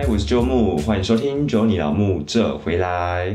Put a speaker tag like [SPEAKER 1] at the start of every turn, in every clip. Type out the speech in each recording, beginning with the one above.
[SPEAKER 1] 嗨，我是周木，欢迎收听《周你老木这回来》。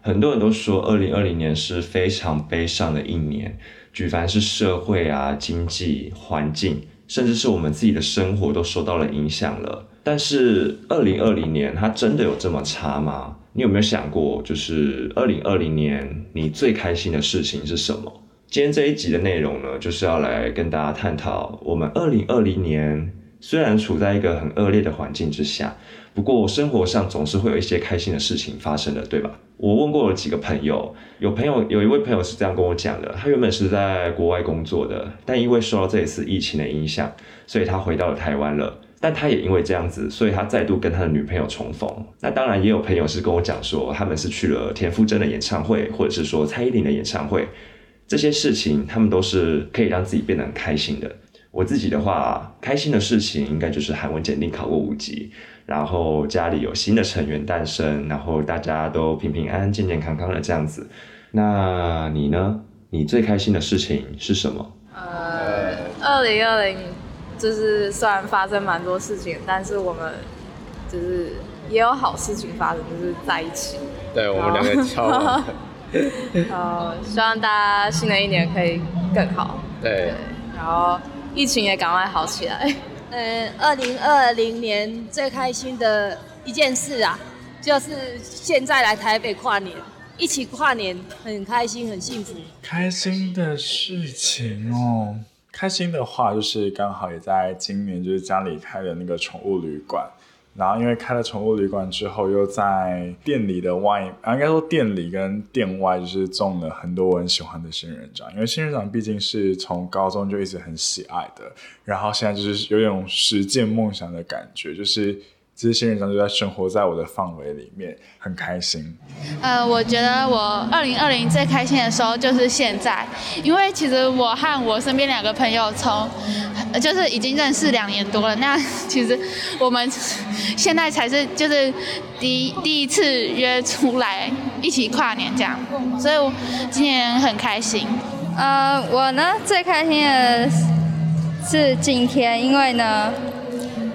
[SPEAKER 1] 很多人都说，二零二零年是非常悲伤的一年，举凡是社会啊、经济、环境，甚至是我们自己的生活都受到了影响了。但是，二零二零年它真的有这么差吗？你有没有想过，就是二零二零年你最开心的事情是什么？今天这一集的内容呢，就是要来跟大家探讨，我们二零二零年虽然处在一个很恶劣的环境之下，不过生活上总是会有一些开心的事情发生的，对吧？我问过了几个朋友，有朋友有一位朋友是这样跟我讲的，他原本是在国外工作的，但因为受到这一次疫情的影响，所以他回到了台湾了。但他也因为这样子，所以他再度跟他的女朋友重逢。那当然也有朋友是跟我讲说，他们是去了田馥甄的演唱会，或者是说蔡依林的演唱会。这些事情，他们都是可以让自己变得很开心的。我自己的话，开心的事情应该就是韩文检定考过五级，然后家里有新的成员诞生，然后大家都平平安安、健健康康的这样子。那你呢？你最开心的事情是什么？
[SPEAKER 2] 呃，二零二零就是虽然发生蛮多事情，但是我们就是也有好事情发生，就是在一起。
[SPEAKER 3] 对我们两个超。
[SPEAKER 2] 呃，希望大家新的一年可以更好。
[SPEAKER 3] 对，
[SPEAKER 2] 然后疫情也赶快好起来。
[SPEAKER 4] 嗯，二零二零年最开心的一件事啊，就是现在来台北跨年，一起跨年，很开心，很幸福。
[SPEAKER 5] 开心的事情哦，开心的话就是刚好也在今年，就是家里开的那个宠物旅馆。然后因为开了宠物旅馆之后，又在店里的外，啊应该说店里跟店外就是种了很多我很喜欢的仙人掌。因为仙人掌毕竟是从高中就一直很喜爱的，然后现在就是有种实践梦想的感觉，就是。这些仙人掌就在生活在我的范围里面，很开心。
[SPEAKER 6] 呃，我觉得我二零二零最开心的时候就是现在，因为其实我和我身边两个朋友从就是已经认识两年多了，那其实我们现在才是就是第第一次约出来一起跨年这样，所以我今年很开心。
[SPEAKER 7] 呃，我呢最开心的是今天，因为呢。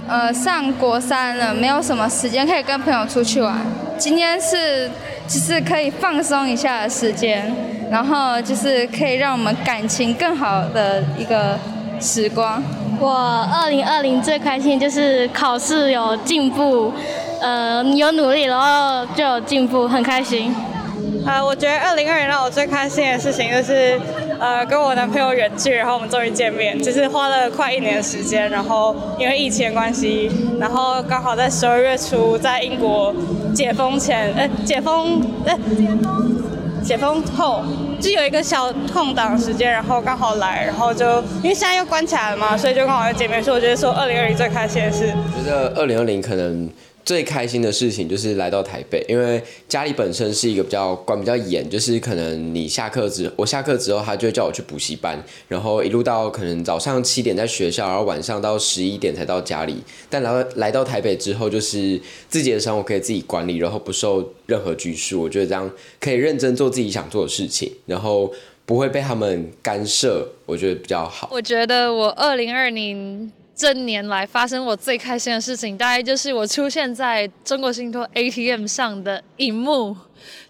[SPEAKER 7] 呃，上国三了，没有什么时间可以跟朋友出去玩。今天是就是可以放松一下的时间，然后就是可以让我们感情更好的一个时光。
[SPEAKER 8] 我二零二零最开心就是考试有进步，呃，有努力，然后就有进步，很开心。
[SPEAKER 9] 呃，我觉得二零二零让我最开心的事情就是，呃，跟我男朋友远距，然后我们终于见面，就是花了快一年的时间，然后因为疫情的关系，然后刚好在十二月初在英国解封前，呃，解封，呃，解封，解封后就有一个小空档时间，然后刚好来，然后就因为现在又关起来了嘛，所以就刚好在见面，所以我觉得说二零二零最开心的
[SPEAKER 3] 是。觉得二零二零可能。最开心的事情就是来到台北，因为家里本身是一个比较管比较严，就是可能你下课之我下课之后，他就会叫我去补习班，然后一路到可能早上七点在学校，然后晚上到十一点才到家里。但来到来到台北之后，就是自己的生活可以自己管理，然后不受任何拘束。我觉得这样可以认真做自己想做的事情，然后不会被他们干涉，我觉得比较好。
[SPEAKER 2] 我觉得我二零二零。这年来发生我最开心的事情，大概就是我出现在中国信托 ATM 上的荧幕，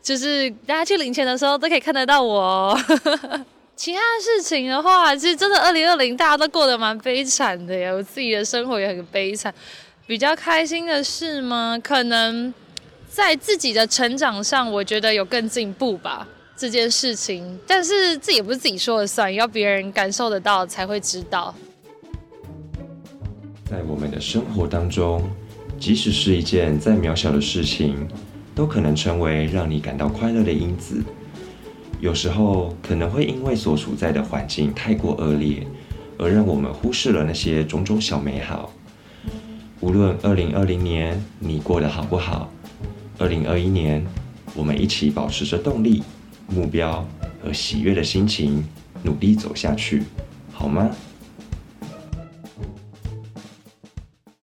[SPEAKER 2] 就是大家去领钱的时候都可以看得到我。其他的事情的话，其实真的二零二零大家都过得蛮悲惨的呀，我自己的生活也很悲惨。比较开心的事吗？可能在自己的成长上，我觉得有更进步吧。这件事情，但是这也不是自己说了算，要别人感受得到才会知道。
[SPEAKER 1] 在我们的生活当中，即使是一件再渺小的事情，都可能成为让你感到快乐的因子。有时候可能会因为所处在的环境太过恶劣，而让我们忽视了那些种种小美好。无论二零二零年你过得好不好，二零二一年我们一起保持着动力、目标和喜悦的心情，努力走下去，好吗？